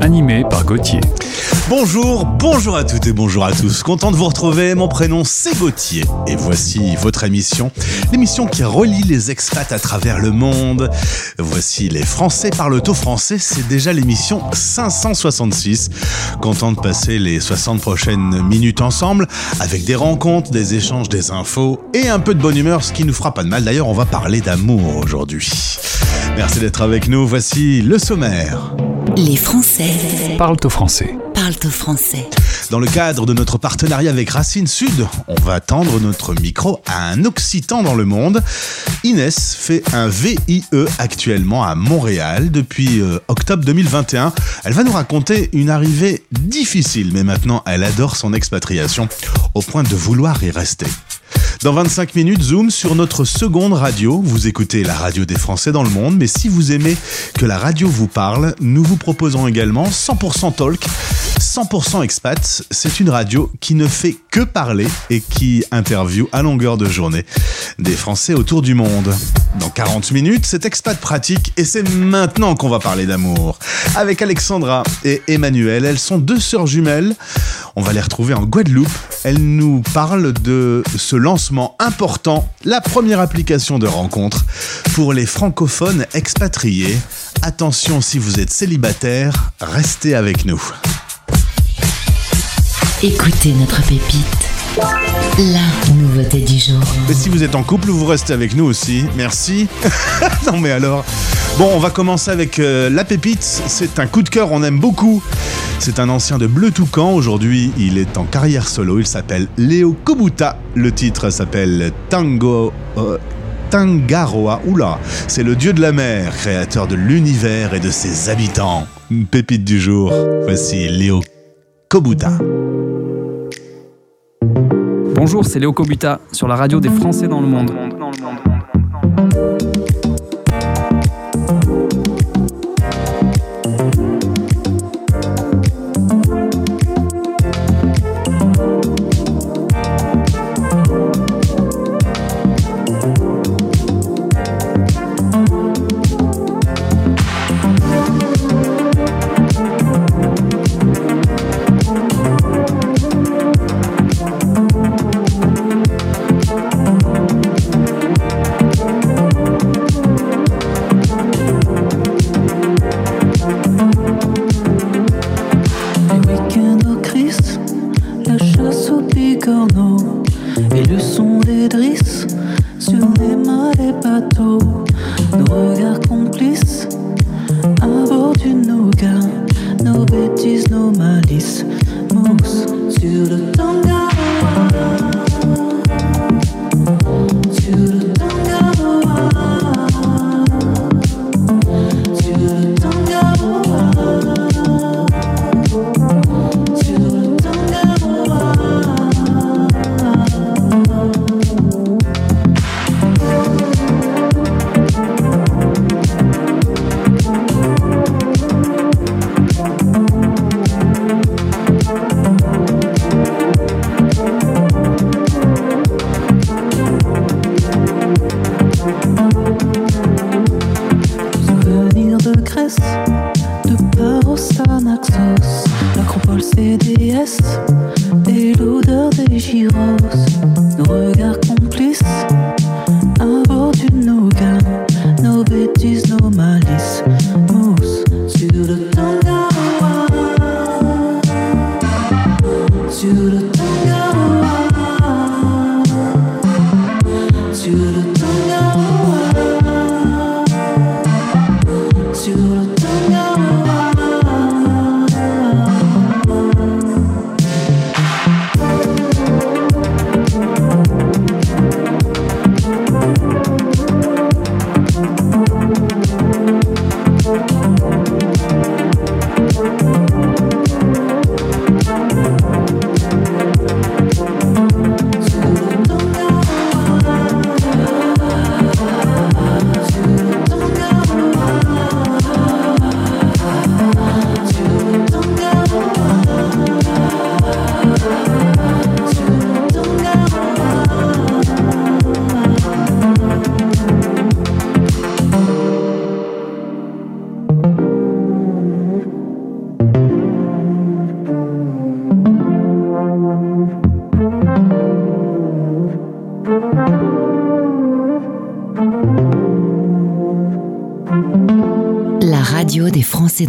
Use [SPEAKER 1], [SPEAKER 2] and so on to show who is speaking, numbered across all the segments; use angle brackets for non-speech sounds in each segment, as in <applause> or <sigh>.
[SPEAKER 1] Animé par Gauthier.
[SPEAKER 2] Bonjour, bonjour à toutes et bonjour à tous. Content de vous retrouver. Mon prénom c'est Gauthier et voici votre émission, l'émission qui relie les expats à travers le monde. Voici les Français parlent au français. C'est déjà l'émission 566. Content de passer les 60 prochaines minutes ensemble avec des rencontres, des échanges, des infos et un peu de bonne humeur, ce qui nous fera pas de mal. D'ailleurs, on va parler d'amour aujourd'hui. Merci d'être avec nous. Voici le sommaire.
[SPEAKER 3] Les Français
[SPEAKER 1] Parlent au français.
[SPEAKER 3] parlent au français.
[SPEAKER 2] Dans le cadre de notre partenariat avec Racine Sud, on va tendre notre micro à un Occitan dans le monde. Inès fait un VIE actuellement à Montréal depuis euh, octobre 2021. Elle va nous raconter une arrivée difficile, mais maintenant elle adore son expatriation au point de vouloir y rester. Dans 25 minutes, zoom sur notre seconde radio. Vous écoutez la radio des Français dans le monde, mais si vous aimez que la radio vous parle, nous vous proposons également 100% talk, 100% expat. C'est une radio qui ne fait que parler et qui interviewe à longueur de journée des Français autour du monde. Dans 40 minutes, c'est expat pratique et c'est maintenant qu'on va parler d'amour. Avec Alexandra et Emmanuel, elles sont deux sœurs jumelles. On va les retrouver en Guadeloupe. Elles nous parlent de ce lancement important, la première application de rencontre pour les francophones expatriés. Attention si vous êtes célibataire, restez avec nous.
[SPEAKER 3] Écoutez notre pépite. La nouveauté du jour.
[SPEAKER 2] Et si vous êtes en couple, vous restez avec nous aussi. Merci. <laughs> non mais alors. Bon, on va commencer avec euh, la pépite. C'est un coup de cœur, on aime beaucoup. C'est un ancien de Bleu Toucan. Aujourd'hui, il est en carrière solo. Il s'appelle Léo Kobuta. Le titre s'appelle Tango. euh, Tangaroa, oula, c'est le dieu de la mer, créateur de l'univers et de ses habitants. Pépite du jour, voici Léo Kobuta.
[SPEAKER 4] Bonjour, c'est Léo Kobuta sur la radio des Français dans le monde.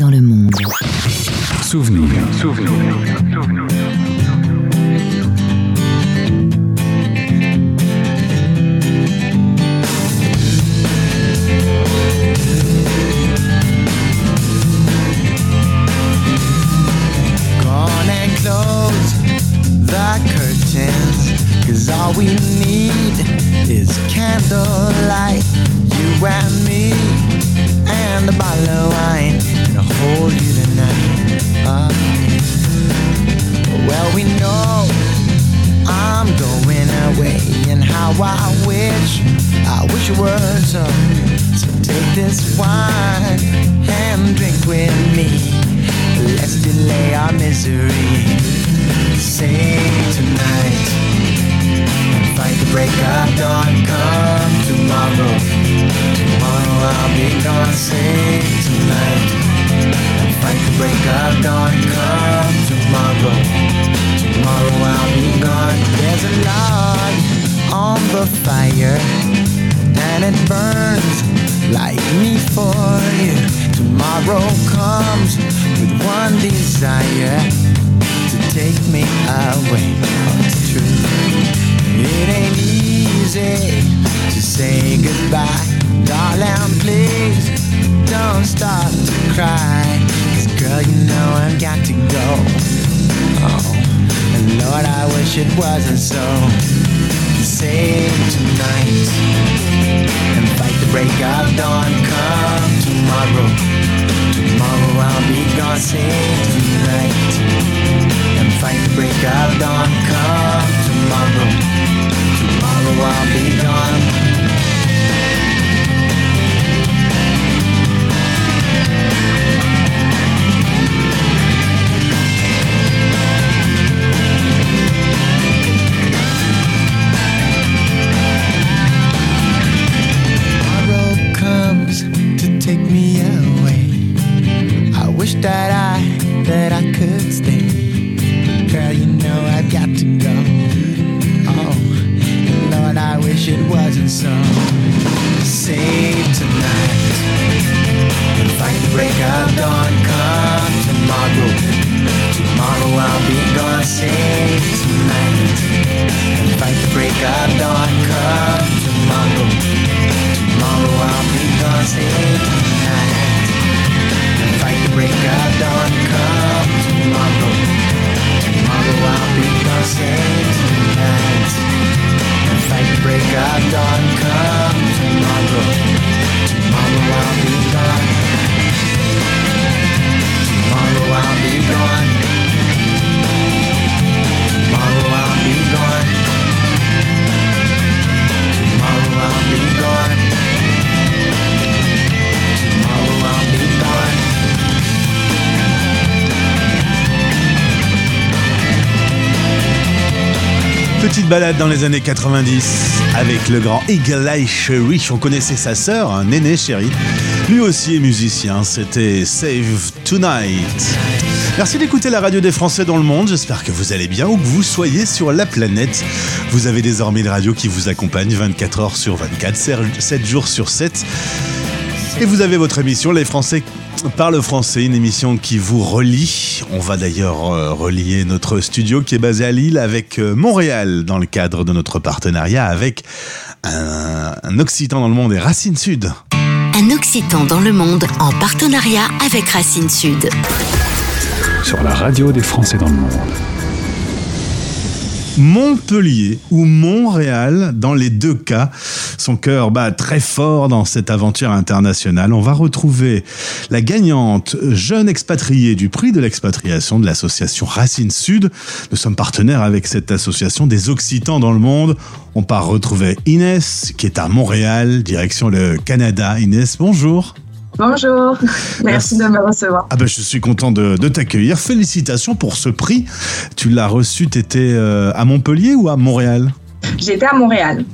[SPEAKER 3] Dans le monde.
[SPEAKER 1] Souvenir. Souvenir.
[SPEAKER 5] Gone desire to take me away. Oh, it's true. It ain't easy to say goodbye, darling. Please don't start to cry. Cause girl, you know I've got to go. Oh, and Lord, I wish it wasn't so. Save tonight and fight the break of dawn. Come tomorrow. Tomorrow I'll be gone. Save tonight and fight break of dawn. Come tomorrow. Tomorrow I'll be gone.
[SPEAKER 2] Balade dans les années 90 avec le grand Eagle Eye Cherry. On connaissait sa sœur, un Néné Cherry. Lui aussi est musicien. C'était Save Tonight. Merci d'écouter la radio des Français dans le monde. J'espère que vous allez bien où que vous soyez sur la planète. Vous avez désormais une radio qui vous accompagne 24 heures sur 24, 7 jours sur 7. Et vous avez votre émission Les Français parlent français, une émission qui vous relie. On va d'ailleurs euh, relier notre studio qui est basé à Lille avec euh, Montréal dans le cadre de notre partenariat avec un, un Occitan dans le monde et Racine Sud.
[SPEAKER 3] Un Occitan dans le monde en partenariat avec Racine Sud.
[SPEAKER 1] Sur la radio des Français dans le monde.
[SPEAKER 2] Montpellier ou Montréal, dans les deux cas, son cœur bat très fort dans cette aventure internationale. On va retrouver la gagnante jeune expatriée du prix de l'expatriation de l'association Racine Sud. Nous sommes partenaires avec cette association des Occitans dans le monde. On part retrouver Inès, qui est à Montréal, direction le Canada. Inès, bonjour.
[SPEAKER 6] Bonjour, merci,
[SPEAKER 2] Merci.
[SPEAKER 6] de me recevoir.
[SPEAKER 2] Ah ben, je suis content de, de t'accueillir. Félicitations pour ce prix. Tu l'as reçu, tu étais à Montpellier ou à Montréal?
[SPEAKER 6] J'étais à Montréal,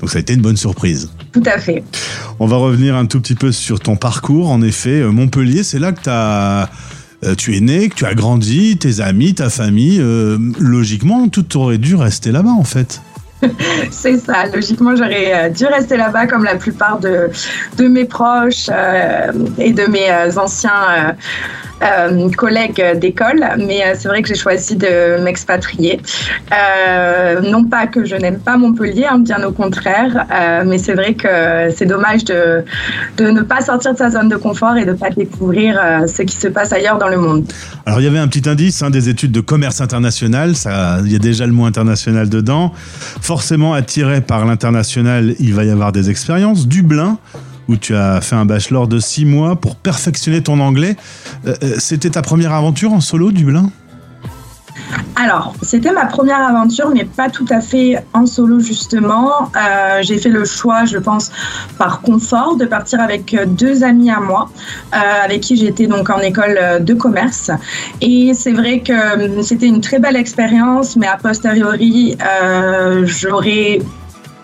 [SPEAKER 2] Donc ça a été une bonne surprise.
[SPEAKER 6] tout à fait.
[SPEAKER 2] On va revenir un tout petit peu sur ton parcours. En effet, euh, Montpellier, c'est là que t'as, euh, tu es né, que tu as grandi, tes amis, ta famille. euh, logiquement, tout aurait dû rester là-bas en fait. <laughs>
[SPEAKER 6] C'est ça. Logiquement, j'aurais euh, dû rester là-bas comme la plupart de, de mes proches euh, et de mes euh, anciens euh, collègues d'école. Mais euh, c'est vrai que j'ai choisi de m'expatrier. Euh, non pas que je n'aime pas Montpellier, hein, bien au contraire, euh, mais c'est vrai que c'est dommage de, ne pas sortir de sa zone de confort et de ne pas découvrir ce qui se passe ailleurs dans le monde.
[SPEAKER 2] Alors il y avait un petit indice, hein, des études de commerce international, il y a déjà le mot international dedans. Forcément attiré par l'international, il va y avoir des expériences. Dublin, où tu as fait un bachelor de six mois pour perfectionner ton anglais. Euh, euh, C'était ta première aventure en solo, Dublin?
[SPEAKER 6] Alors, c'était ma première aventure, mais pas tout à fait en solo justement. Euh, j'ai fait le choix, je pense, par confort, de partir avec deux amis à moi, avec qui j'étais donc en école de commerce. Et c'est vrai que c'était une très belle expérience, mais a posteriori, j'aurais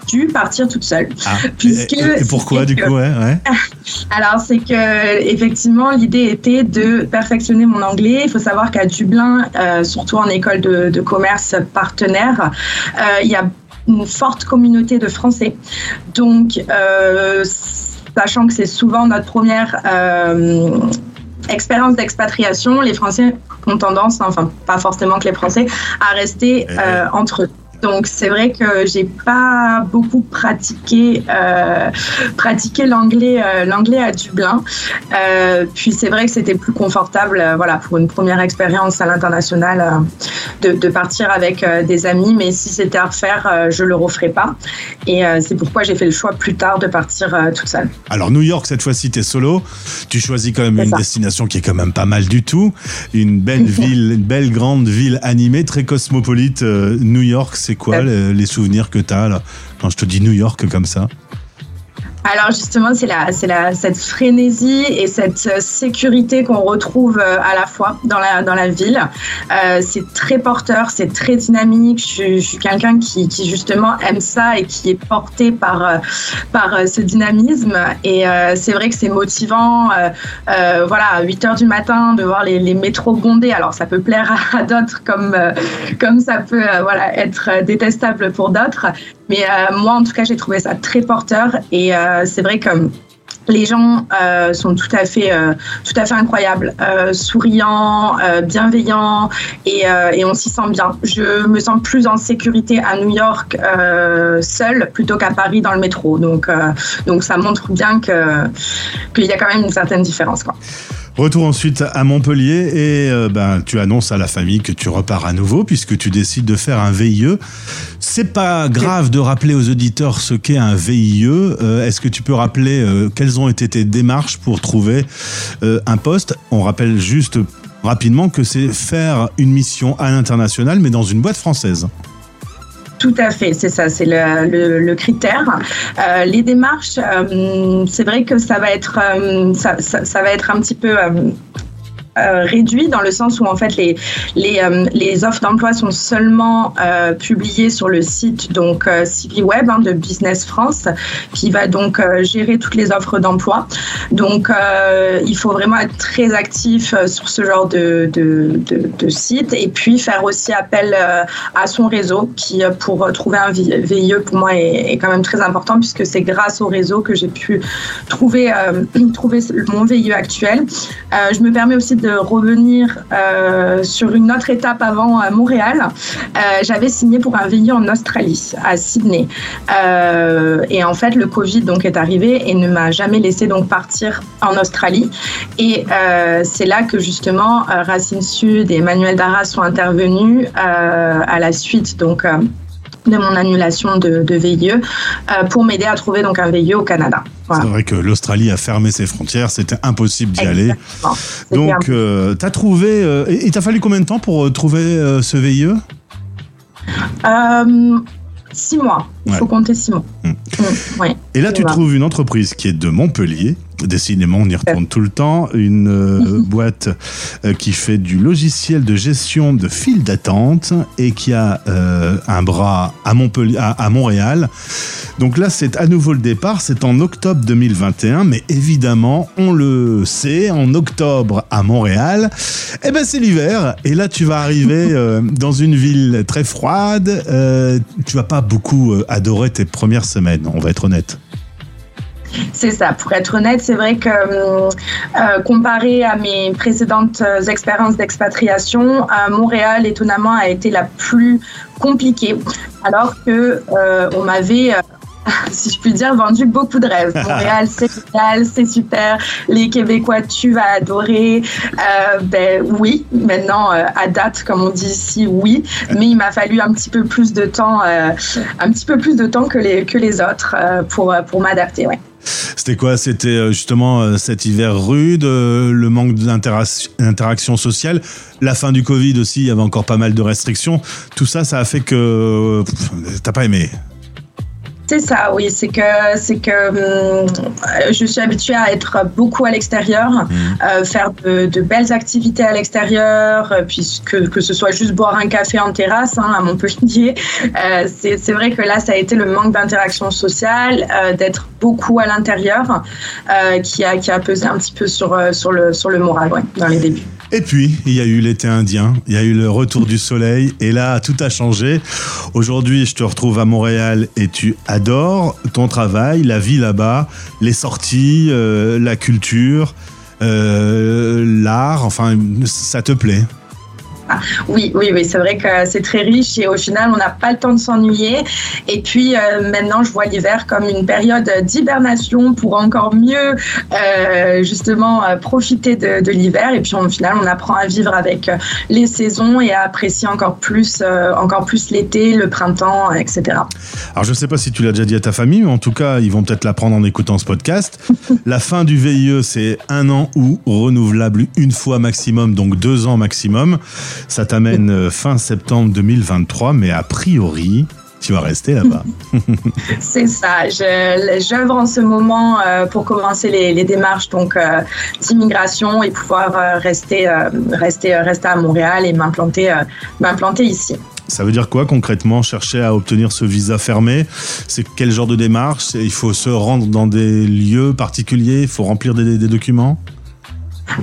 [SPEAKER 6] dû partir toute seule.
[SPEAKER 2] Ah,
[SPEAKER 6] Puisque
[SPEAKER 2] et, et pourquoi du
[SPEAKER 6] que-
[SPEAKER 2] coup ouais, ouais? <laughs>
[SPEAKER 6] alors, c'est que effectivement, l'idée était de perfectionner mon anglais. Il faut savoir qu'à Dublin, euh, surtout en école de, de commerce partenaire, euh, il y a une forte communauté de Français. Donc, euh, sachant que c'est souvent notre première expérience d'expatriation, les Français ont tendance, enfin pas forcément que les Français, à rester euh, entre eux. Donc c'est vrai que j'ai pas beaucoup pratiqué euh, pratiqué l'anglais euh, l'anglais à Dublin. Euh, puis c'est vrai que c'était plus confortable voilà pour une première expérience à l'international de, de partir avec des amis. Mais si c'était à refaire, je le referais pas. Et c'est pourquoi j'ai fait le choix plus tard de partir toute seule.
[SPEAKER 2] Alors New York cette fois-ci t'es solo, tu choisis quand même une
[SPEAKER 6] ça.
[SPEAKER 2] destination qui est quand même pas mal du tout, une belle <laughs> ville, une belle grande ville animée, très cosmopolite. New York, c'est quoi les, les souvenirs que t'as là? Quand je te dis New York comme ça
[SPEAKER 6] Alors justement, c'est la, c'est la, cette frénésie et cette sécurité qu'on retrouve euh, à la fois dans la, dans la ville. Euh, c'est très porteur, c'est très dynamique. Je, suis- je suis quelqu'un qui, qui justement aime ça et qui est porté par, euh, par euh, ce dynamisme. Et euh, c'est vrai que c'est motivant. euh, voilà, à 8 heures du matin, de voir les, les métros bondés. Alors ça peut plaire à, à d'autres comme, comme ça peut voilà, être détestable pour d'autres. Mais euh, moi, en tout cas, j'ai trouvé ça très porteur. Et euh, c'est vrai que les gens euh, sont tout à fait, euh, tout à fait incroyables, euh, souriants, euh, bienveillants, et, euh, et on s'y sent bien. Je me sens plus en sécurité à New York euh, seule plutôt qu'à Paris dans le métro. Donc, donc ça montre bien que qu'il y a quand même une certaine différence, quoi.
[SPEAKER 2] Retour ensuite à Montpellier et euh, ben, tu annonces à la famille que tu repars à nouveau puisque tu décides de faire un VIE. C'est pas grave de rappeler aux auditeurs ce qu'est un VIE. Euh, Est-ce que tu peux rappeler euh, quelles ont été tes démarches pour trouver un poste? On rappelle juste rapidement que c'est faire une mission à l'international mais dans une boîte française.
[SPEAKER 6] Tout à fait, c'est ça, c'est le, critère. Euh, les démarches, euh, c'est vrai que ça va être, euh, ça va être un petit peu euh, réduit dans le sens où en fait les les, euh, offres d'emploi sont seulement euh, publiées sur le site donc CiviWeb hein, de Business France qui va donc gérer toutes les offres d'emploi. Donc il faut vraiment être très actif sur ce genre de, de, de, site et puis faire aussi appel à son réseau qui pour trouver un vi- VIE pour moi est, quand même très important puisque c'est grâce au réseau que j'ai pu trouver <clears throat> trouver mon VIE actuel. Je me permets aussi de revenir euh, sur une autre étape avant à Montréal. Euh, J'avais signé pour un VIE en Australie, à Sydney. Euh, et en fait, le Covid donc est arrivé et ne m'a jamais laissé donc partir en Australie. Et c'est là que justement Racine Sud et Emmanuel Darras sont intervenus à la suite donc de mon annulation de, de VIE euh, pour m'aider à trouver donc un VIE au Canada. Voilà.
[SPEAKER 2] C'est vrai que l'Australie a fermé ses frontières, c'était impossible d'y aller. Donc, euh, t'as trouvé. euh, et il t'a fallu combien de temps pour euh, trouver euh, ce VIE
[SPEAKER 6] six mois. Il
[SPEAKER 2] Ouais.
[SPEAKER 6] faut compter six mois.
[SPEAKER 2] Mm.
[SPEAKER 6] Mm, ouais.
[SPEAKER 2] Et là, tu
[SPEAKER 6] Voilà.
[SPEAKER 2] trouves une entreprise qui est de Montpellier Décidément, on y retourne tout le temps. Une euh, <laughs> boîte euh, qui fait du logiciel de gestion de files d'attente et qui a euh, un bras à, Montpellier, à, à Montréal. Donc là, c'est à nouveau le départ. C'est en octobre 2021, mais évidemment, on le sait, en octobre à Montréal, eh ben c'est l'hiver. Et là, tu vas arriver <laughs> dans une ville très froide. Tu vas pas beaucoup adorer tes premières semaines. On va être honnête.
[SPEAKER 6] C'est ça. Pour être honnête, c'est vrai que euh, euh, comparé à mes précédentes euh, expériences d'expatriation, Montréal, étonnamment, a été la plus compliquée. Alors que euh, on m'avait <laughs> si je puis dire, vendu beaucoup de rêves. <laughs> Montréal, c'est génial, c'est super. Les Québécois, tu vas adorer. Euh, ben oui, maintenant, euh, à date, comme on dit ici, oui. Mais il m'a fallu un petit peu plus de temps, euh, un petit peu plus de temps que les, que les autres pour, pour m'adapter, ouais.
[SPEAKER 2] C'était quoi? C'était euh, justement euh, cet hiver rude, euh, le manque d'interaction sociale, la fin du Covid aussi, il y avait encore pas mal de restrictions. Tout ça, ça a fait que t'as pas aimé.
[SPEAKER 6] C'est ça, oui. C'est que, c'est que hum, je suis habituée à être beaucoup à l'extérieur, euh, faire de, de belles activités à l'extérieur, euh, puisque que ce soit juste boire un café en terrasse hein, à Montpellier. <laughs> Euh, c'est, c'est vrai que là, ça a été le manque d'interaction sociale, euh, d'être beaucoup à l'intérieur, euh, qui a qui a pesé un petit peu sur sur le sur le moral, ouais, dans les débuts.
[SPEAKER 2] Et puis, il y a eu l'été indien, il y a eu le retour du soleil, et là, tout a changé. Aujourd'hui, je te retrouve à Montréal et tu adores ton travail, la vie là-bas, les sorties, euh, la culture, euh, l'art, enfin, ça te plaît.
[SPEAKER 6] Oui, oui, oui, c'est vrai que c'est très riche et au final, on n'a pas le temps de s'ennuyer. Et puis euh, maintenant, je vois l'hiver comme une période d'hibernation pour encore mieux euh, justement euh, profiter de, de l'hiver. Et puis au final, on apprend à vivre avec les saisons et à apprécier encore plus, encore plus l'été, le printemps, etc.
[SPEAKER 2] Alors, je sais pas si tu l'as déjà dit à ta famille, mais en tout cas, ils vont peut-être l'apprendre en écoutant ce podcast. <laughs> la fin du VIE, c'est un an ou renouvelable une fois maximum, donc deux ans maximum. Ça t'amène euh, fin septembre 2023, mais a priori, tu vas rester là-bas. <laughs>
[SPEAKER 6] C'est ça. Je- J'œuvre en ce moment euh, pour commencer les, les démarches donc euh, d'immigration et pouvoir euh, rester, rester, rester à Montréal et m'implanter, m'implanter ici.
[SPEAKER 2] Ça veut dire quoi concrètement chercher à obtenir ce visa fermé? C'est quel genre de démarche? Il faut se rendre dans des lieux particuliers? Il faut remplir des, des documents?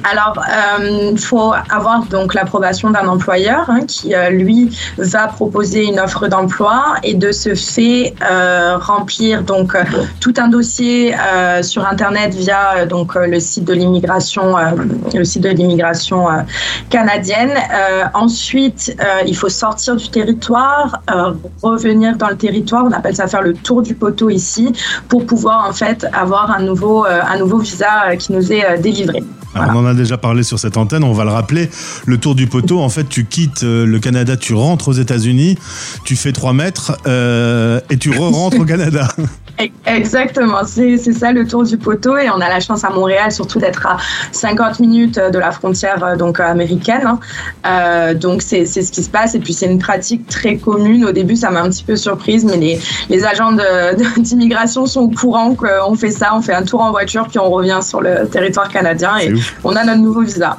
[SPEAKER 6] Alors, euh, il faut avoir donc l'approbation d'un employeur hein, qui, euh, lui, va proposer une offre d'emploi et de ce fait euh, remplir donc euh, tout un dossier euh, sur Internet via euh, donc euh, le site de l'immigration, euh, le site de l'immigration euh, canadienne. Euh, ensuite, euh, il faut sortir du territoire, euh, revenir dans le territoire. On appelle ça faire le tour du poteau ici pour pouvoir en fait avoir un nouveau, euh, visa euh, qui nous est euh, délivré.
[SPEAKER 2] Alors, On en a déjà parlé sur cette antenne, on va le rappeler. Le tour du poteau, en fait, tu quittes euh, le Canada, tu rentres aux États-Unis, tu fais 3 mètres euh, et tu re-rentres au Canada. <laughs>
[SPEAKER 6] Exactement, c'est c'est ça le tour du poteau et on a la chance à Montréal surtout d'être à 50 minutes de la frontière euh, donc américaine. hein. Euh, donc c'est c'est ce qui se passe et puis c'est une pratique très commune. Au début ça m'a un petit peu surprise mais les, les agents <laughs> d'immigration sont au courant qu'on fait ça, on fait un tour en voiture puis on revient sur le territoire canadien et
[SPEAKER 2] ouf.
[SPEAKER 6] on a notre nouveau visa.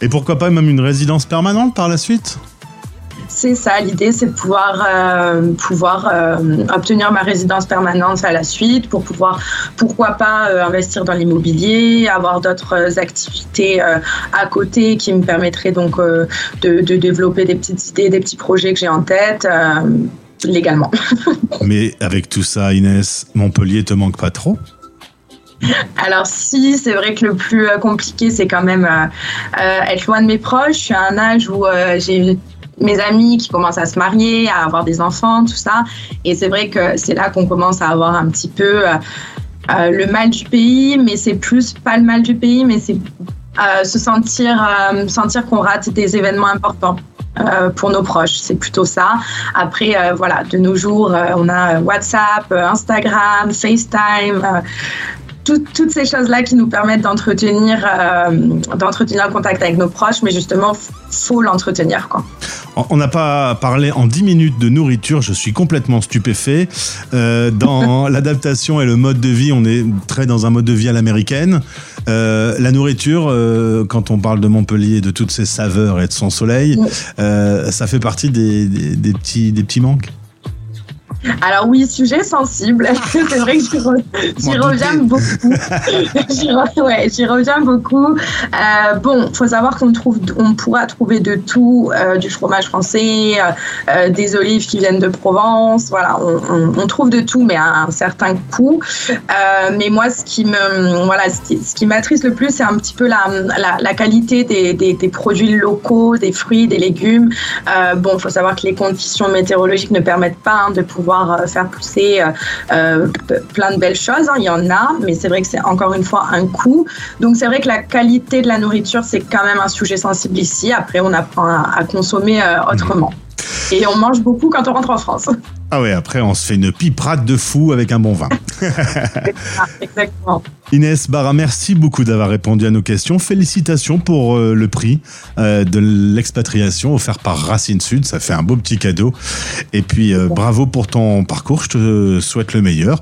[SPEAKER 2] Et pourquoi pas même une résidence permanente par la suite?
[SPEAKER 6] C'est ça, l'idée, c'est de pouvoir, euh, pouvoir euh, obtenir ma résidence permanente à la suite pour pouvoir, pourquoi pas, euh, investir dans l'immobilier, avoir d'autres activités à côté qui me permettraient donc de, de développer des petites idées, des petits projets que j'ai en tête. légalement. <laughs>
[SPEAKER 2] Mais avec tout ça, Inès, Montpellier te manque pas trop?
[SPEAKER 6] Alors si, c'est vrai que le plus compliqué, c'est quand même euh, euh, être loin de mes proches. Je suis à un âge où euh, j'ai mes amis qui commencent à se marier, à avoir des enfants, tout ça. Et c'est vrai que c'est là qu'on commence à avoir un petit peu euh, euh, le mal du pays, mais c'est plus pas le mal du pays, mais c'est euh, se sentir, sentir qu'on rate des événements importants. pour nos proches, c'est plutôt ça. Après, voilà, de nos jours, on a WhatsApp, Instagram, FaceTime, tout- toutes ces choses-là qui nous permettent d'entretenir euh, d'entretenir le contact avec nos proches, mais justement, faut l'entretenir. Quoi.
[SPEAKER 2] On- n'a pas parlé en 10 minutes de nourriture, je suis complètement stupéfait. Euh, dans <laughs> l'adaptation et le mode de vie, on est très dans un mode de vie à l'américaine. Euh, la nourriture, euh, quand on parle de Montpellier, de toutes ses saveurs et de son soleil, ça fait partie des, des- des petits, des petits manques?
[SPEAKER 6] Alors oui, sujet sensible. <laughs> C'est vrai que j'y re- reviens beaucoup. <laughs> j'y re- ouais, j'y reviens beaucoup. Euh, bon, faut savoir qu'on trouve, on pourra trouver de tout, euh, du fromage français, euh, euh, des olives qui viennent de Provence. Voilà, on, on- on trouve de tout, mais à un certain coût. Mais moi, ce qui me, voilà, ce qui, m'attriste le plus, c'est un petit peu la, la, la qualité des, des, des produits locaux, des fruits, des légumes. Bon, faut savoir que les conditions météorologiques ne permettent pas hein, de pouvoir euh, faire pousser euh, euh, plein de belles choses. hein. Il y en a, mais c'est vrai que c'est encore une fois un coût. Donc c'est vrai que la qualité de la nourriture, c'est quand même un sujet sensible ici. Après, on apprend à, à consommer euh, autrement. Et on mange beaucoup quand on rentre en France.
[SPEAKER 2] Ah ouais, après on se fait une piperade de fou avec un bon vin. <laughs>
[SPEAKER 6] Exactement.
[SPEAKER 2] Inès Barra, merci beaucoup d'avoir répondu à nos questions. Félicitations pour euh, le prix euh, de l'expatriation offert par Racine Sud. Ça fait un beau petit cadeau. Et puis euh, bravo pour ton parcours. Je te souhaite le meilleur.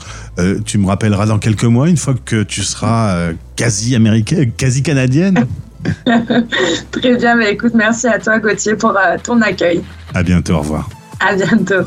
[SPEAKER 2] Tu me rappelleras dans quelques mois, une fois que tu seras quasi américaine, quasi canadienne. <laughs>
[SPEAKER 6] Très bien. Mais écoute, merci à toi, Gauthier, pour ton accueil.
[SPEAKER 2] À bientôt. Au revoir.
[SPEAKER 6] À bientôt.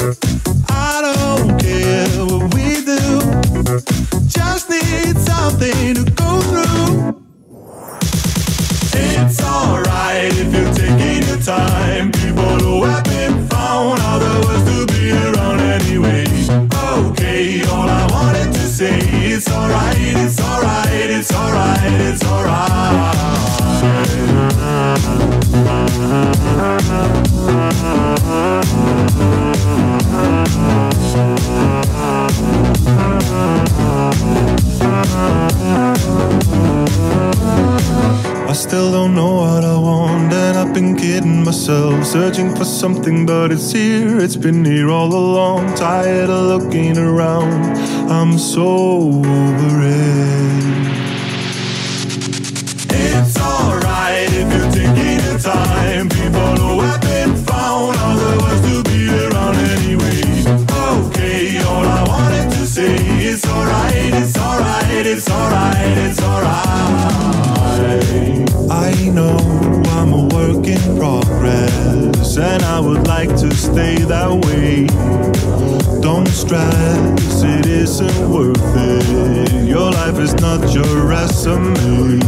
[SPEAKER 7] I don't care what we do, just need something to go through. It's alright if you're taking your time. Found to be around anyway. Okay, all I wanted to say it's alright, it's alright, it's alright, it's I myself. Searching for something, but it's here, it's been here all along. Tired of looking around, I'm so over it. It's alright if you're taking your time. People who have been found are the ones to be around anyway. Okay, all I wanted to say is alright, it's alright, it's alright, it's alright. I know I'm a work in progress, and I would like to stay that way. Don't stress, it isn't worth it. Your life is not your resume.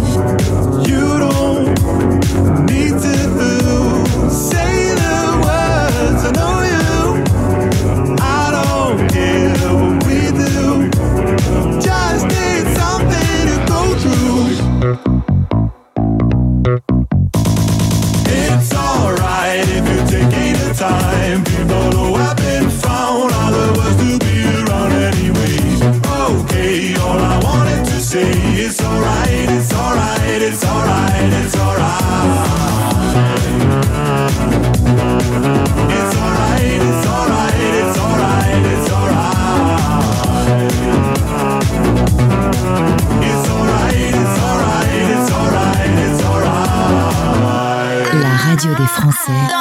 [SPEAKER 2] sweet.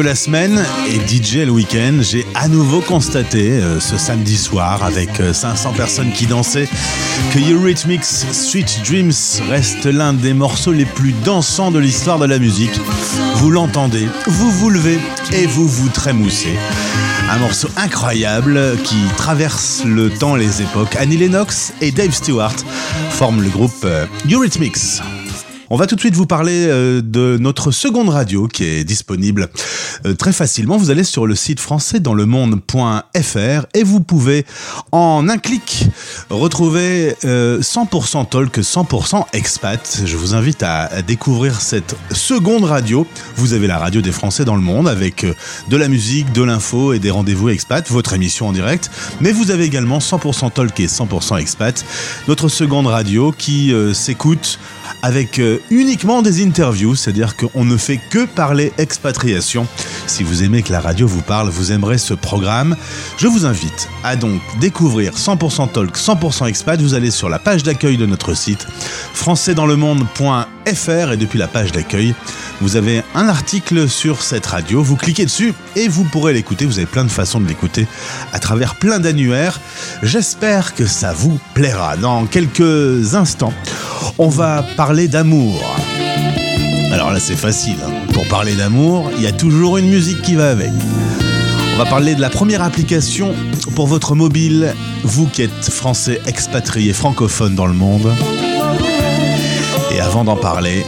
[SPEAKER 2] La semaine et DJ le week-end, j'ai à nouveau constaté euh, ce samedi soir avec euh, 500 personnes qui dansaient que Eurythmics Sweet Dreams reste l'un des morceaux les plus dansants de l'histoire de la musique. Vous l'entendez, vous vous levez et vous vous trémoussez. Un morceau incroyable qui traverse le temps les époques. Annie Lennox et Dave Stewart forment le groupe euh, Eurythmics. On va tout de suite vous parler euh, de notre seconde radio qui est disponible euh, très facilement. Vous allez sur le site français dans le monde.fr et vous pouvez en un clic retrouver euh, 100% talk, 100% expat. Je vous invite à, découvrir cette seconde radio. Vous avez la radio des Français dans le monde avec euh, de la musique, de l'info et des rendez-vous expat, votre émission en direct. Mais vous avez également 100% talk et 100% expat, notre seconde radio qui euh, s'écoute avec euh, uniquement des interviews, c'est-à-dire qu'on ne fait que parler expatriation. Si vous aimez que la radio vous parle, vous aimerez ce programme. Je vous invite à donc découvrir 100% Talk, 100% Expat. Vous allez sur la page d'accueil de notre site françaisdanslemonde.fr et depuis la page d'accueil, vous avez un article sur cette radio. Vous cliquez dessus et vous pourrez l'écouter. Vous avez plein de façons de l'écouter à travers plein d'annuaires. J'espère que ça vous plaira. Dans quelques instants, on va parler d'amour. Alors là, c'est facile. hein. Pour parler d'amour, il y a toujours une musique qui va avec. On va parler de la première application pour votre mobile, vous qui êtes français expatrié francophone dans le monde. Et avant d'en parler,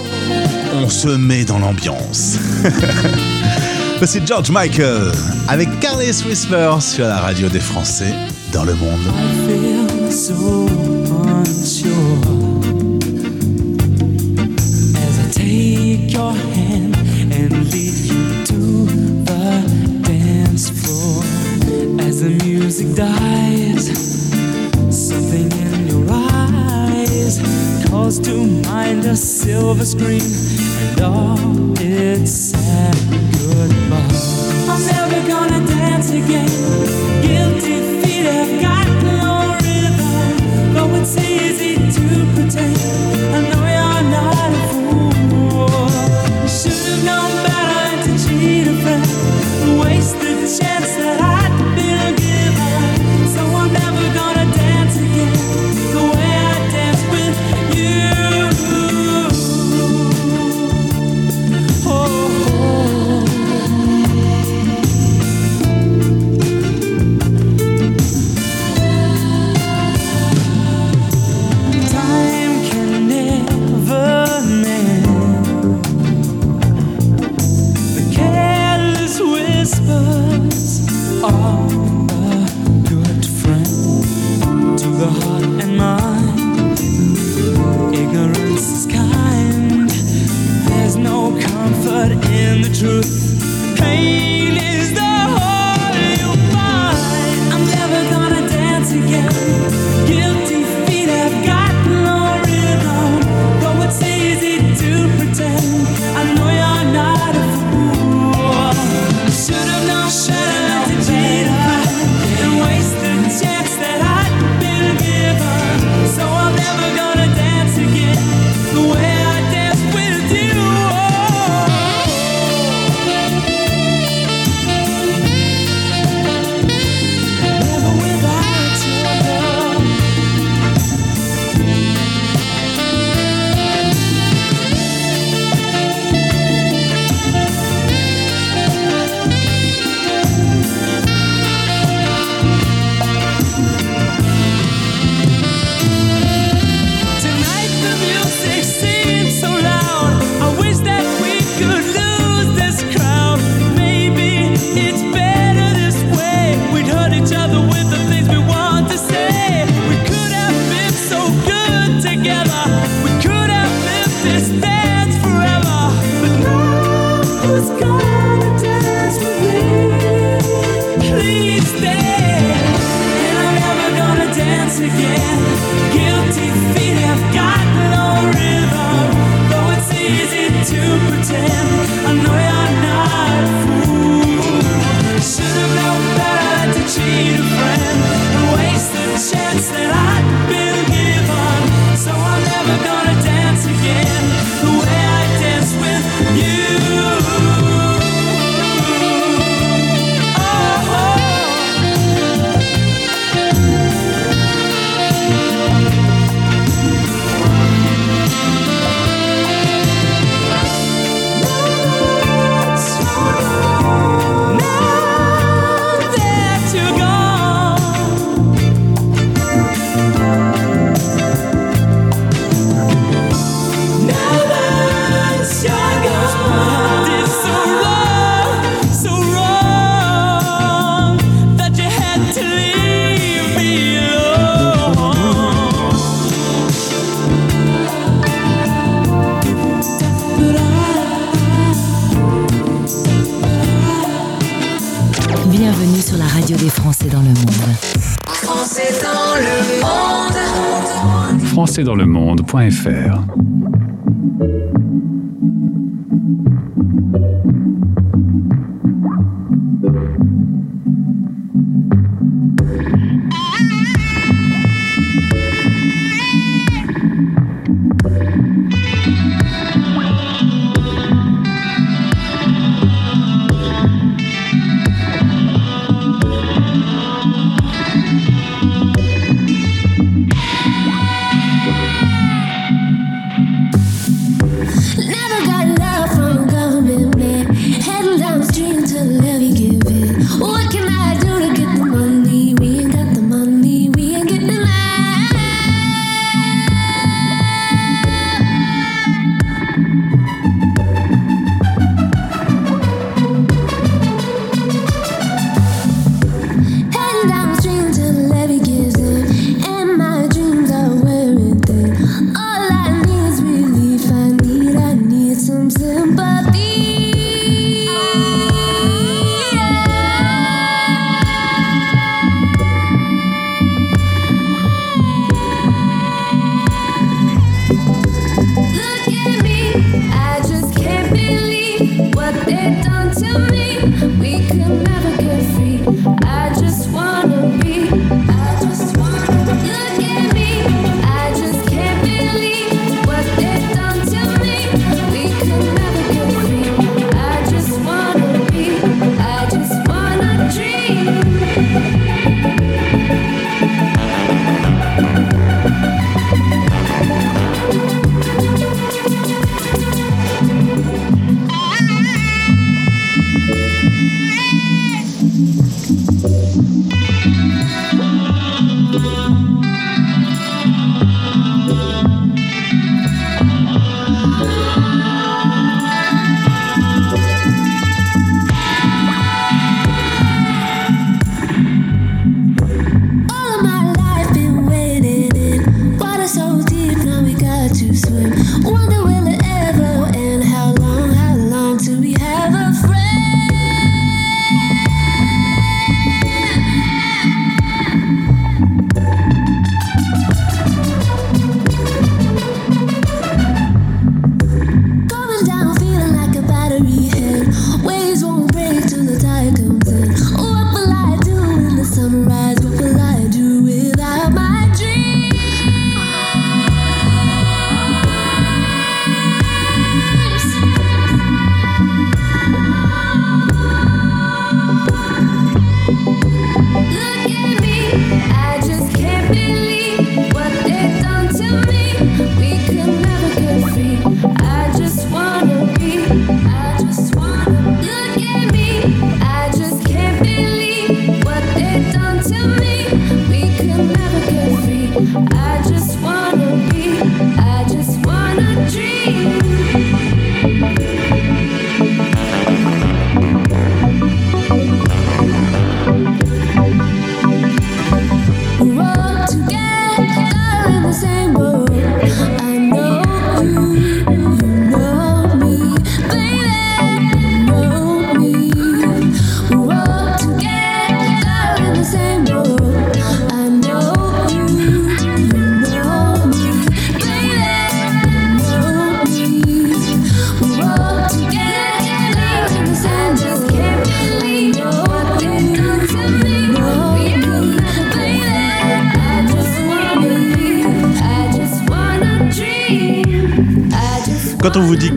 [SPEAKER 2] on se met dans l'ambiance. <laughs> C'est George Michael avec Carles Whisper sur la radio des Français dans le monde.
[SPEAKER 8] And lead you to the dance floor. As the music dies, something in your eyes calls to mind a silver screen its sad goodbye. I'm never gonna dance again.
[SPEAKER 1] françaisdanslemonde.fr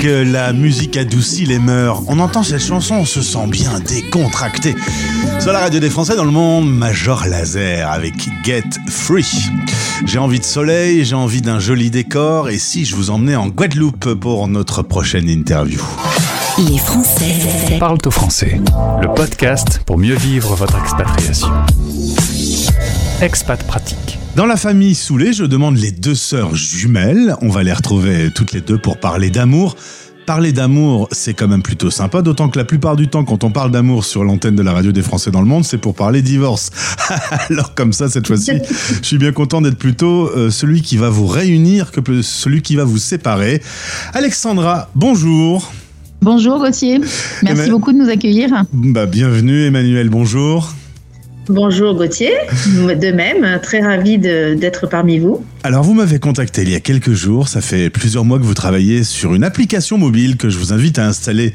[SPEAKER 2] la musique adoucit les mœurs, on entend cette chanson, on se sent bien décontracté. Sur la radio des Français dans le monde, Major Laser avec Get Free. J'ai envie de soleil, j'ai envie d'un joli décor, et si je vous emmenais en Guadeloupe pour notre prochaine interview?
[SPEAKER 3] Les Français
[SPEAKER 1] Parle au français, le podcast pour mieux vivre votre expatriation. Expat pratique.
[SPEAKER 2] Dans la famille Soulet, je demande les deux sœurs jumelles. On va les retrouver toutes les deux pour parler d'amour. Parler d'amour, c'est quand même plutôt sympa, d'autant que la plupart du temps, quand on parle d'amour sur l'antenne de la radio des Français dans le monde, c'est pour parler divorce. <laughs> Alors comme ça, cette fois-ci, je suis bien content d'être plutôt euh, celui qui va vous réunir que celui qui va vous séparer. Alexandra, bonjour.
[SPEAKER 9] Bonjour Gauthier, merci
[SPEAKER 2] Emma-
[SPEAKER 9] beaucoup de nous accueillir.
[SPEAKER 2] Bah, bienvenue Emmanuel, bonjour.
[SPEAKER 9] Bonjour Gauthier, de même, très ravi d'être parmi vous.
[SPEAKER 2] Alors vous m'avez contacté il y a quelques jours, ça fait plusieurs mois que vous travaillez sur une application mobile que je vous invite à installer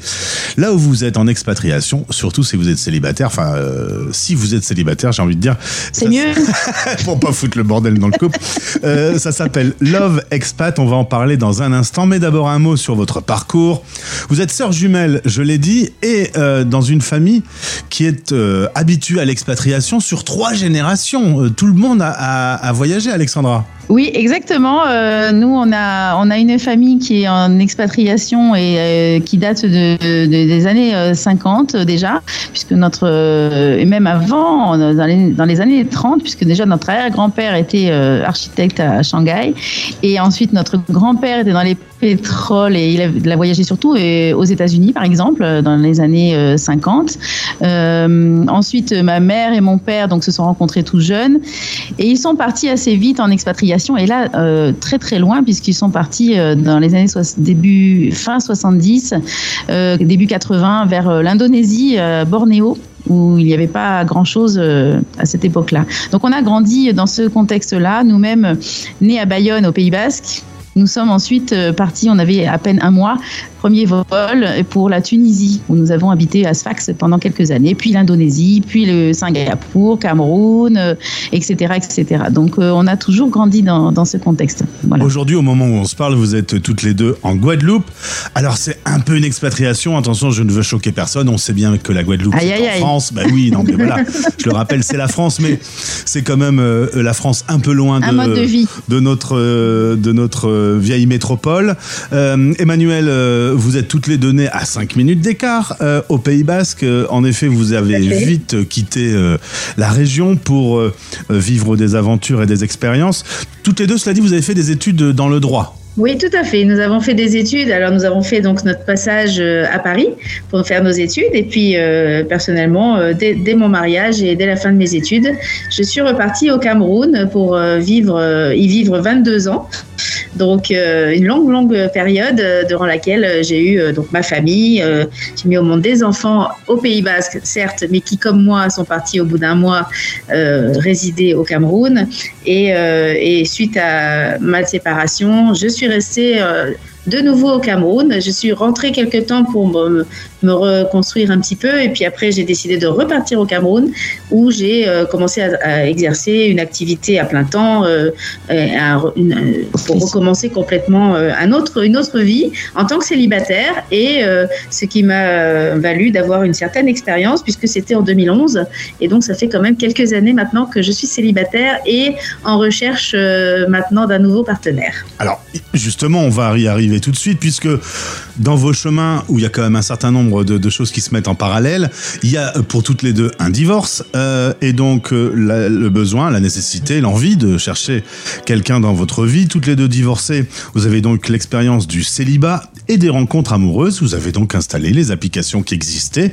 [SPEAKER 2] là où vous êtes en expatriation, surtout si vous êtes célibataire, enfin euh, si vous êtes célibataire j'ai envie de dire.
[SPEAKER 9] C'est mieux. <laughs>
[SPEAKER 2] Pour pas foutre le bordel dans le couple. Euh, ça s'appelle Love Expat, on va en parler dans un instant, mais d'abord un mot sur votre parcours. Vous êtes sœur jumelle, je l'ai dit, et euh, dans une famille qui est habituée à l'expatriation sur trois générations. Euh, tout le monde a, voyagé, Alexandra.
[SPEAKER 10] Oui, exactement. Euh, nous, on a, une famille qui est en expatriation et euh, qui date de, de- des années euh, 50 euh, déjà, puisque notre, et même avant, dans les, années 30, puisque déjà notre arrière-grand-père était architecte à Shanghai, et ensuite notre grand-père était dans les pétroles et il a, voyagé surtout aux États-Unis, par exemple, dans les années euh, 50. Euh, ensuite, ma mère et mon père donc se sont rencontrés tout jeunes et ils sont partis assez vite en expatriation et là euh, très très loin puisqu'ils sont partis euh, dans les années début fin 70, euh, début 80 vers l'Indonésie, Bornéo où il n'y avait pas grand-chose à cette époque-là. Donc on a grandi dans ce contexte-là, nous-mêmes nés à Bayonne, au Pays Basque. Nous sommes ensuite partis, on avait à peine un mois, premier vol pour la Tunisie, où nous avons habité à Sfax pendant quelques années, puis l'Indonésie, puis le Singapour, Cameroun, euh, etc., etc. Donc euh, on a toujours grandi dans, dans ce contexte. Voilà.
[SPEAKER 2] Aujourd'hui, au moment où on se parle, vous êtes toutes les deux en Guadeloupe. Alors c'est un peu une expatriation. Attention, je ne veux choquer personne. On sait bien que la Guadeloupe
[SPEAKER 10] Aïe, aïe,
[SPEAKER 2] en
[SPEAKER 10] aïe.
[SPEAKER 2] France. Bah oui, non, mais voilà. <laughs> Je le rappelle, c'est la France, mais c'est quand même euh, la France un peu loin de,
[SPEAKER 10] Un mode de vie.
[SPEAKER 2] de notre euh, de notre euh, vieille métropole. Emmanuel, vous êtes toutes les deux nées à 5 minutes d'écart euh, au Pays Basque. Euh, En effet, vous avez vite quitté euh, la région pour vivre des aventures et des expériences. Toutes les deux, cela dit, vous avez fait des études dans le droit.
[SPEAKER 9] Oui, tout à fait. Nous avons fait des études. Alors, nous avons fait donc notre passage à Paris pour faire nos études. Et puis, euh, personnellement, euh, dès, dès mon mariage et dès la fin de mes études, je suis repartie au Cameroun pour euh, vivre, y vivre 22 ans. Donc, euh, une longue, longue période euh, durant laquelle euh, j'ai eu donc ma famille. j'ai mis au monde des enfants au Pays Basque, certes, mais qui, comme moi, sont partis au bout d'un mois résider au Cameroun. Et, suite à ma séparation, je suis restée de nouveau au Cameroun. Je suis rentrée quelque temps pour me reconstruire un petit peu. Et puis après, j'ai décidé de repartir au Cameroun où j'ai euh, commencé à, à exercer une activité à plein temps euh, et à- une- euh, pour recommencer complètement un autre, une autre vie en tant que célibataire. Et ce qui m'a valu d'avoir une certaine expérience puisque c'était en 2011. Et donc, ça fait quand même quelques années maintenant que je suis célibataire et en recherche maintenant d'un nouveau partenaire.
[SPEAKER 2] Alors, justement, on va y arriver tout de suite, puisque dans vos chemins, où il y a quand même un certain nombre de, choses qui se mettent en parallèle, il y a euh, pour toutes les deux un divorce, euh, et donc euh, le besoin, la nécessité, l'envie de chercher quelqu'un dans votre vie. Toutes les deux divorcées, vous avez donc l'expérience du célibat et des rencontres amoureuses. Vous avez donc installé les applications qui existaient.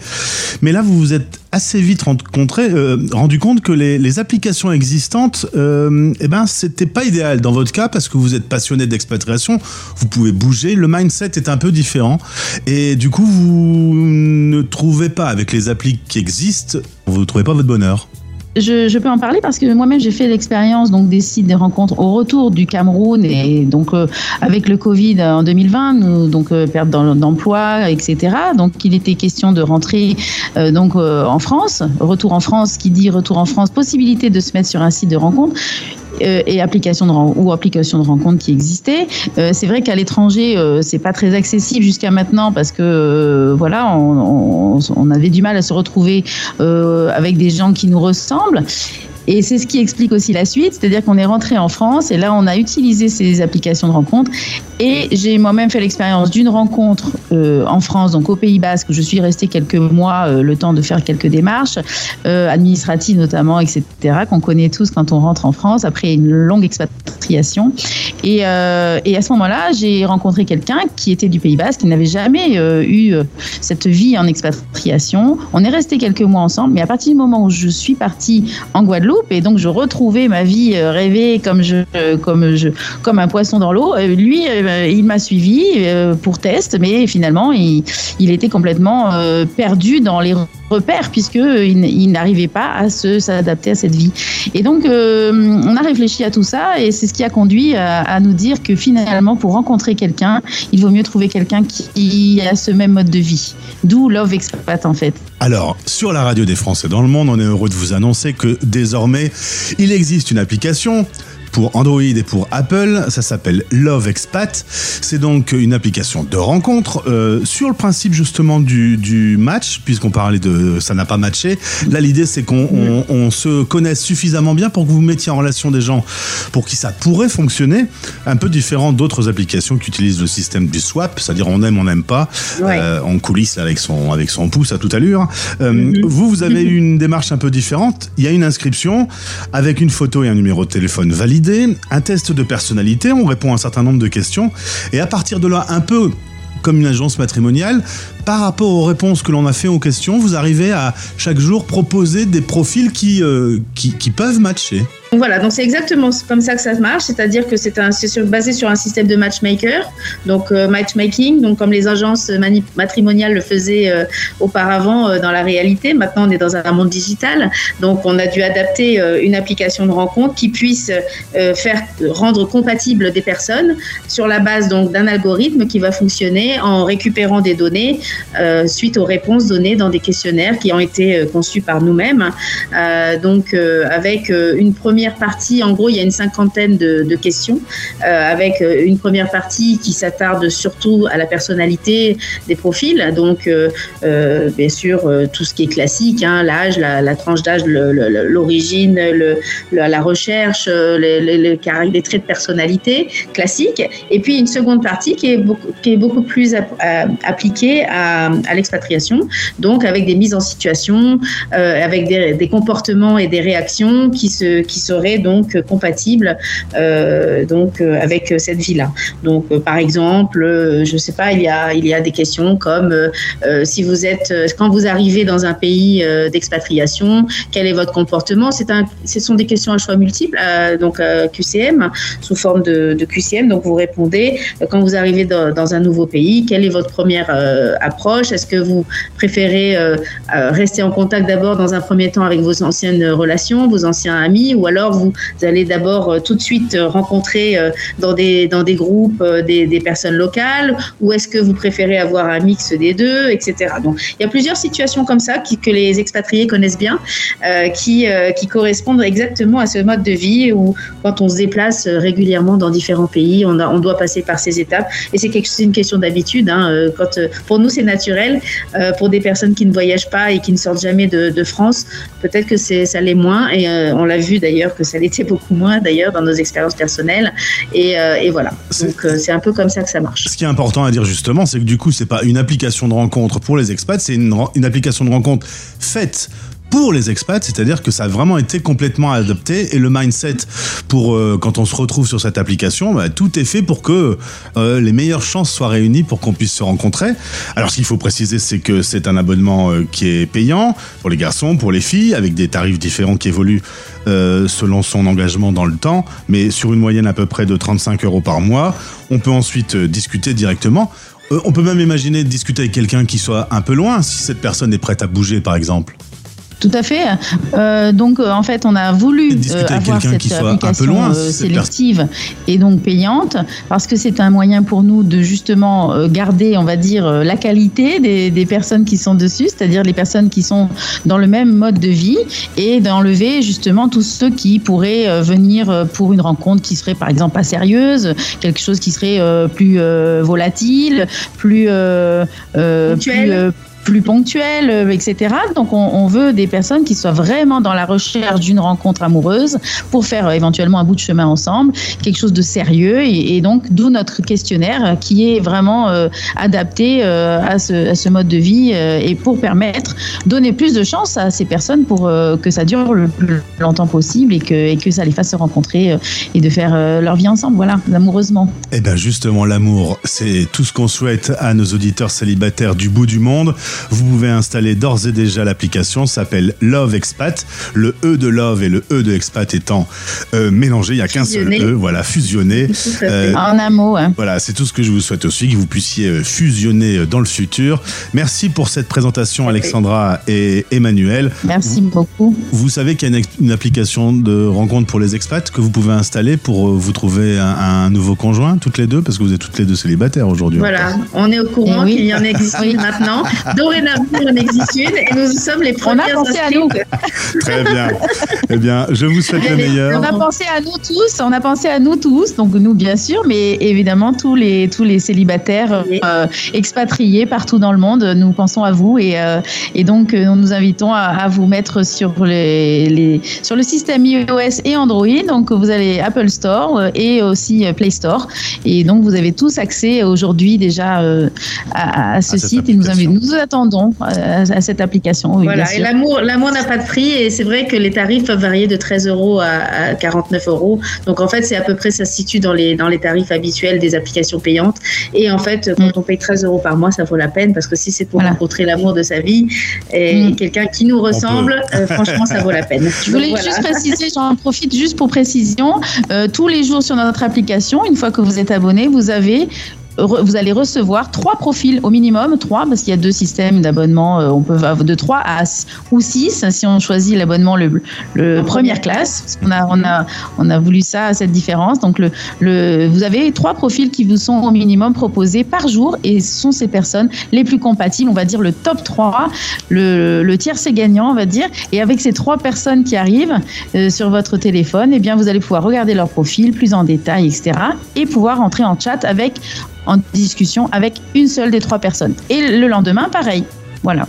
[SPEAKER 2] Mais là, vous vous êtes assez vite rendu compte que les, applications existantes, eh ben, c'était pas idéal dans votre cas parce que vous êtes passionné d'expatriation, vous pouvez bouger, le mindset est un peu différent et du coup, vous ne trouvez pas avec les applis qui existent, vous ne trouvez pas votre bonheur.
[SPEAKER 10] Je, peux en parler parce que moi-même j'ai fait l'expérience donc des sites de rencontres au retour du Cameroun et donc euh, avec le Covid en 2020, nous, donc euh, perte d'em- d'emploi, etc. Donc il était question de rentrer euh, donc euh, en France, retour en France, qui dit retour en France, possibilité de se mettre sur un site de rencontre. Euh, et application de ou application de rencontre qui existait. Euh, c'est vrai qu'à l'étranger, euh, c'est pas très accessible jusqu'à maintenant parce que voilà, on, on- on avait du mal à se retrouver avec des gens qui nous ressemblent. Et c'est ce qui explique aussi la suite, c'est-à-dire qu'on est rentré en France et là on a utilisé ces applications de rencontre et j'ai moi-même fait l'expérience d'une rencontre euh, en France, donc au Pays Basque, où je suis restée quelques mois, euh, le temps de faire quelques démarches euh, administratives notamment, etc., qu'on connaît tous quand on rentre en France après une longue expatriation. Et, et à ce moment-là, j'ai rencontré quelqu'un qui était du Pays Basque, qui n'avait jamais eu cette vie en expatriation. On est resté quelques mois ensemble, mais à partir du moment où je suis partie en Guadeloupe, Et donc je retrouvais ma vie euh, rêvée comme je, comme je, comme un poisson dans l'eau. Euh, Lui, euh, il m'a suivi pour test, mais finalement, il, il était complètement perdu dans les repères puisque il, il n'arrivait pas à se s'adapter à cette vie. Et donc, on a réfléchi à tout ça et c'est ce qui a conduit à, à nous dire que finalement, pour rencontrer quelqu'un, il vaut mieux trouver quelqu'un qui a ce même mode de vie. D'où Love Expat en fait.
[SPEAKER 2] Alors, sur la radio des Français dans le monde, on est heureux de vous annoncer que désormais, il existe une application pour Android et pour Apple, ça s'appelle Love Expat. C'est donc une application de rencontre euh, sur le principe justement du, du match, puisqu'on parlait de ça n'a pas matché. Là, l'idée c'est qu'on on- on se connaisse suffisamment bien pour que vous mettiez en relation des gens pour qui ça pourrait fonctionner, un peu différent d'autres applications qui utilisent le système du swap, c'est-à-dire on aime, on n'aime pas,
[SPEAKER 9] Ouais.
[SPEAKER 2] euh, en coulisses là, avec son avec son pouce à toute allure. Euh, Vous, vous avez eu une démarche un peu différente. Il y a une inscription avec une photo et un numéro de téléphone un test de personnalité. On répond à un certain nombre de questions et à partir de là, un peu comme une agence matrimoniale, par rapport aux réponses que l'on a fait aux questions, vous arrivez à chaque jour proposer des profils qui, euh, peuvent matcher.
[SPEAKER 9] Voilà, donc c'est exactement comme ça que ça marche, c'est-à-dire que c'est basé sur un système de matchmaker, donc euh, matchmaking, donc comme les agences matrimoniales le faisaient euh, auparavant euh, dans la réalité. Maintenant, on est dans un monde digital, donc on a dû adapter une application de rencontre qui puisse faire rendre compatibles des personnes sur la base donc d'un algorithme qui va fonctionner en récupérant des données suite aux réponses données dans des questionnaires qui ont été conçus par nous-mêmes. Euh, donc avec une première partie, en gros, il y a une cinquantaine de, questions, euh, avec euh, une première partie qui s'attarde surtout à la personnalité des profils, donc euh, bien sûr tout ce qui est classique, hein, l'âge, la, tranche d'âge, l'origine, la recherche, les, traits de personnalité classiques, et puis une seconde partie qui est beaucoup, plus app- appliquée à, l'expatriation, donc avec des mises en situation, avec des, comportements et des réactions qui, se, seraient donc compatibles euh, donc, euh, avec cette vie-là. Donc, euh, par exemple, je ne sais pas, il y, a, il y a des questions comme si vous êtes, quand vous arrivez dans un pays d'expatriation, quel est votre comportement? C'est un, Ce sont des questions à choix multiples, donc QCM, sous forme de, QCM. Donc, vous répondez quand vous arrivez dans, dans un nouveau pays, quelle est votre première approche? Est-ce que vous préférez rester en contact d'abord dans un premier temps avec vos anciennes relations, vos anciens amis, ou alors vous allez d'abord euh, tout de suite euh, rencontrer euh, dans, des, dans des groupes des, personnes locales, ou est-ce que vous préférez avoir un mix des deux, etc. Donc il y a plusieurs situations comme ça que les expatriés connaissent bien, qui, qui correspondent exactement à ce mode de vie où quand on se déplace régulièrement dans différents pays, on, a, on doit passer par ces étapes. Et c'est une question d'habitude. Hein, quand, pour nous, c'est naturel. Pour des personnes qui ne voyagent pas et qui ne sortent jamais de, de France, peut-être que ça l'est moins. Et on l'a vu d'ailleurs que ça l'était beaucoup moins d'ailleurs dans nos expériences personnelles. Et, euh, et voilà. Donc euh, c'est un peu comme ça que ça marche.
[SPEAKER 2] Ce qui est important à dire justement, c'est que du coup, c'est pas une application de rencontre pour les expats, c'est une, une application de rencontre faite pour les expats, c'est-à-dire que ça a vraiment été complètement adapté et le mindset pour euh, quand on se retrouve sur cette application, bah, tout est fait pour que euh, les meilleures chances soient réunies pour qu'on puisse se rencontrer. Alors ce qu'il faut préciser, c'est que c'est un abonnement euh, qui est payant pour les garçons, pour les filles, avec des tarifs différents qui évoluent euh, selon son engagement dans le temps, mais sur une moyenne à peu près de 35 euros par mois. On peut ensuite euh, discuter directement. On peut même imaginer de discuter avec quelqu'un qui soit un peu loin, si cette personne est prête à bouger, par exemple.
[SPEAKER 10] Tout à fait. Euh, donc, euh, en fait, on a voulu euh, avoir cette
[SPEAKER 2] qui soit un peu
[SPEAKER 10] application
[SPEAKER 2] loin,
[SPEAKER 10] euh, sélective et donc payante parce que c'est un moyen pour nous de justement garder, on va dire, la qualité des, des personnes qui sont dessus, c'est-à-dire les personnes qui sont dans le même mode de vie et d'enlever justement tous ceux qui pourraient venir pour une rencontre qui serait par exemple pas sérieuse, quelque chose qui serait euh, plus euh, volatile, plus euh, euh, euh, plus ponctuel, euh, etc. Donc on, veut des personnes qui soient vraiment dans la recherche d'une rencontre amoureuse pour faire euh, éventuellement un bout de chemin ensemble, quelque chose de sérieux et, et donc d'où notre questionnaire euh, qui est vraiment adapté à, ce, mode de vie et pour permettre donner plus de chance à ces personnes pour que ça dure le plus longtemps possible et que, et que ça les fasse se rencontrer et de faire leur vie ensemble, voilà, amoureusement.
[SPEAKER 2] Eh bien justement, l'amour, c'est tout ce qu'on souhaite à nos auditeurs célibataires du bout du monde. Vous pouvez installer d'ores et déjà l'application, s'appelle Love Expat. Le E de Love et le E de Expat étant euh, mélangés, il n'y a qu'un seul. E, voilà, fusionné. Euh,
[SPEAKER 10] En un mot, hein.
[SPEAKER 2] voilà, c'est tout ce que je vous souhaite aussi, que vous puissiez euh, fusionner dans le futur. Merci pour cette présentation, Alexandra et Emmanuel.
[SPEAKER 10] Merci beaucoup.
[SPEAKER 2] Vous savez qu'il y a une, application de rencontre pour les expats que vous pouvez installer pour vous trouver un, un nouveau conjoint, toutes les deux, parce que vous êtes toutes les deux célibataires aujourd'hui.
[SPEAKER 9] Voilà, on est au courant
[SPEAKER 10] Eh oui.
[SPEAKER 9] qu'il y en existe <laughs> une maintenant. Dorénavant, il en existe une et nous sommes les
[SPEAKER 10] On a pensé à nous.
[SPEAKER 2] Très bien. eh bien, je vous souhaite le
[SPEAKER 10] On
[SPEAKER 2] meilleur.
[SPEAKER 10] a pensé à nous tous, on a pensé à nous tous, donc nous bien sûr, mais évidemment tous les tous les célibataires euh, expatriés partout dans le monde, nous pensons à vous et euh, et donc euh, nous nous invitons à, à vous mettre sur les, les sur le système iOS et Android. Donc vous allez Apple Store et aussi Play Store et donc vous avez tous accès aujourd'hui déjà euh, à, à ce site et nous invitons, nous attendons à, à cette application. Oui,
[SPEAKER 9] Voilà, et l'amour, l'amour n'a pas de prix et c'est vrai que les tarifs peuvent varier de 13 euros à, à 49 euros. Donc en fait, c'est à peu près, ça se situe dans les, dans les tarifs habituels des applications payantes. Et en fait, quand on paye 13 euros par mois, ça vaut la peine parce que si c'est pour rencontrer l'amour de sa vie et quelqu'un qui nous ressemble, euh, <laughs> franchement, ça vaut la peine.
[SPEAKER 10] Je voulais
[SPEAKER 9] voilà.
[SPEAKER 10] juste <laughs> préciser, j'en profite juste pour précision, euh, tous les jours sur notre application, une fois que vous êtes abonné, vous avez vous allez recevoir trois profils au minimum, trois, parce qu'il y a deux systèmes d'abonnement, euh, on peut avoir de trois à ou six si on choisit l'abonnement le, le première classe. Parce qu'on a, on a, on a voulu ça, cette différence. Donc le, le, vous avez trois profils qui vous sont au minimum proposés par jour et ce sont ces personnes les plus compatibles, on va dire le top 3, le, le tiers c'est gagnant, on va dire. Et avec ces trois personnes qui arrivent euh, sur votre téléphone, eh bien vous allez pouvoir regarder leur profil plus en détail, etc. Et pouvoir entrer en chat avec, en discussion avec une seule des trois personnes. Et le lendemain, pareil. Voilà.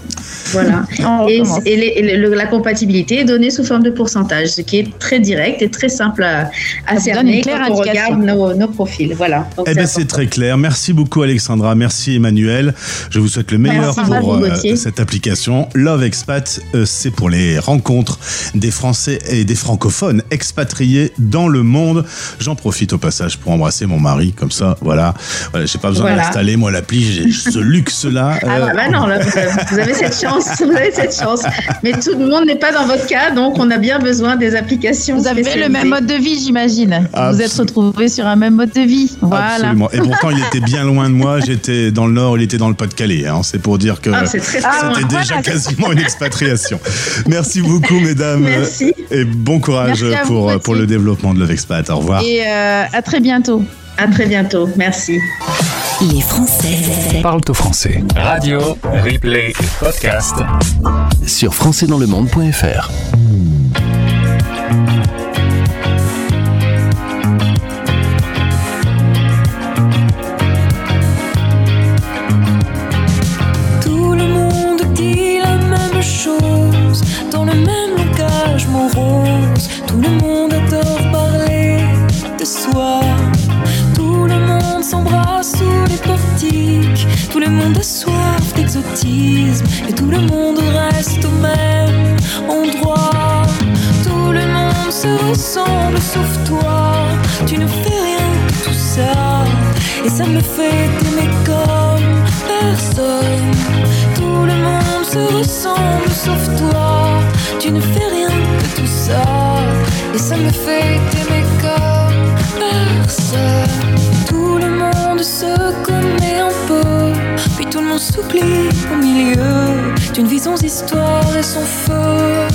[SPEAKER 9] Voilà. <laughs> Et,
[SPEAKER 10] recommence.
[SPEAKER 9] et les- et le- la compatibilité est donnée sous forme de pourcentage, ce qui est très direct et très simple à, à cerner quand on regarde nos, nos profils. Voilà. Donc,
[SPEAKER 2] Eh
[SPEAKER 9] c'est
[SPEAKER 2] bien, c'est très clair. Merci beaucoup, Alexandra. Merci, Emmanuel. Je vous souhaite le meilleur
[SPEAKER 9] Merci
[SPEAKER 2] pour
[SPEAKER 9] vous,
[SPEAKER 2] euh, cette application. Love Expat, euh, c'est pour les rencontres des Français et des francophones expatriés dans le monde. J'en profite au passage pour embrasser mon mari, comme ça, voilà. voilà j'ai pas besoin
[SPEAKER 9] Voilà.
[SPEAKER 2] d'installer, moi, l'appli, j'ai ce luxe-là.
[SPEAKER 9] Ah
[SPEAKER 2] Euh,
[SPEAKER 9] bah, bah non, là, vous avez, <laughs> vous avez cette chance, vous avez cette chance. Mais tout le monde n'est pas dans votre cas, donc on a bien besoin des applications.
[SPEAKER 10] Vous avez le même mode de vie, j'imagine. Vous êtes retrouvés sur un même mode de vie. Voilà.
[SPEAKER 2] Absolument. Et pourtant, il était bien loin de moi. J'étais dans le Nord, il était dans le Pas-de-Calais. hein. C'est pour dire que
[SPEAKER 9] Ah,
[SPEAKER 2] c'était déjà
[SPEAKER 9] Voilà.
[SPEAKER 2] quasiment une expatriation. Merci beaucoup, mesdames.
[SPEAKER 9] Merci.
[SPEAKER 2] Et bon courage
[SPEAKER 10] Merci à vous,
[SPEAKER 2] pour,
[SPEAKER 10] Gauthier.
[SPEAKER 2] pour le développement de Love Expat. Au revoir.
[SPEAKER 10] Et euh, à très bientôt.
[SPEAKER 9] À très bientôt. Merci.
[SPEAKER 3] Les Français
[SPEAKER 1] Parle au français.
[SPEAKER 11] Radio, replay et podcast.
[SPEAKER 12] sur françaisdanslemonde.fr.
[SPEAKER 8] se ressemble sauf toi. Tu ne fais rien de tout ça. Et ça me fait t'aimer comme personne. Tout le monde se ressemble sauf toi. Tu ne fais rien de tout ça. Et ça me fait t'aimer comme personne. Tout le monde se connaît un peu. Puis tout le monde s'oublie au milieu d'une vie sans histoire et sans feu.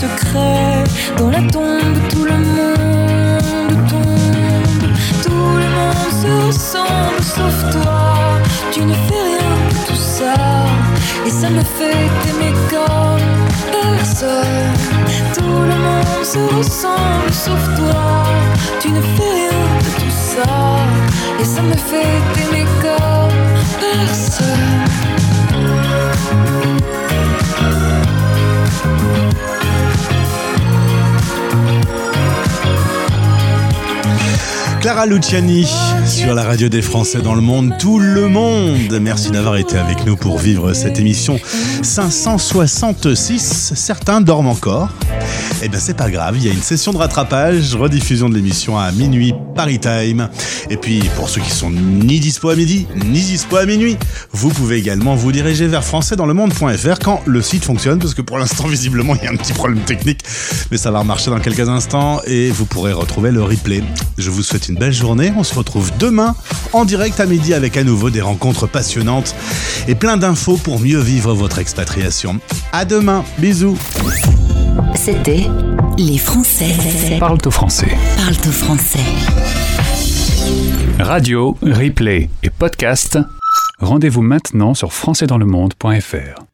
[SPEAKER 8] Secrets. Dans la tombe, tout le monde tombe. Tout le monde se ressemble sauf toi. Tu ne fais rien de tout ça. Et ça me fait t'aimer comme personne. Tout le monde se ressemble sauf toi. Tu ne fais rien de tout ça. Et ça me fait t'aimer comme personne.
[SPEAKER 2] Clara Luciani sur la radio des Français dans le monde, tout le monde. Merci d'avoir été avec nous pour vivre cette émission 566. Certains dorment encore. Eh bien, c'est pas grave, il y a une session de rattrapage, rediffusion de l'émission à minuit Paris Time. Et puis, pour ceux qui sont ni dispo à midi, ni dispo à minuit, vous pouvez également vous diriger vers françaisdanslemonde.fr quand le site fonctionne, parce que pour l'instant, <laughs> visiblement, il y a un petit problème technique, mais ça va remarcher dans quelques instants et vous pourrez retrouver le replay. Je vous souhaite une belle journée. On se retrouve demain en direct à midi avec à nouveau des rencontres passionnantes et plein d'infos pour mieux vivre votre expatriation. À demain. Bisous.
[SPEAKER 3] C'était Les Français
[SPEAKER 1] Parle au français.
[SPEAKER 3] parlent au français.
[SPEAKER 1] Radio, replay et podcast. Rendez-vous maintenant sur françaisdanslemonde.fr.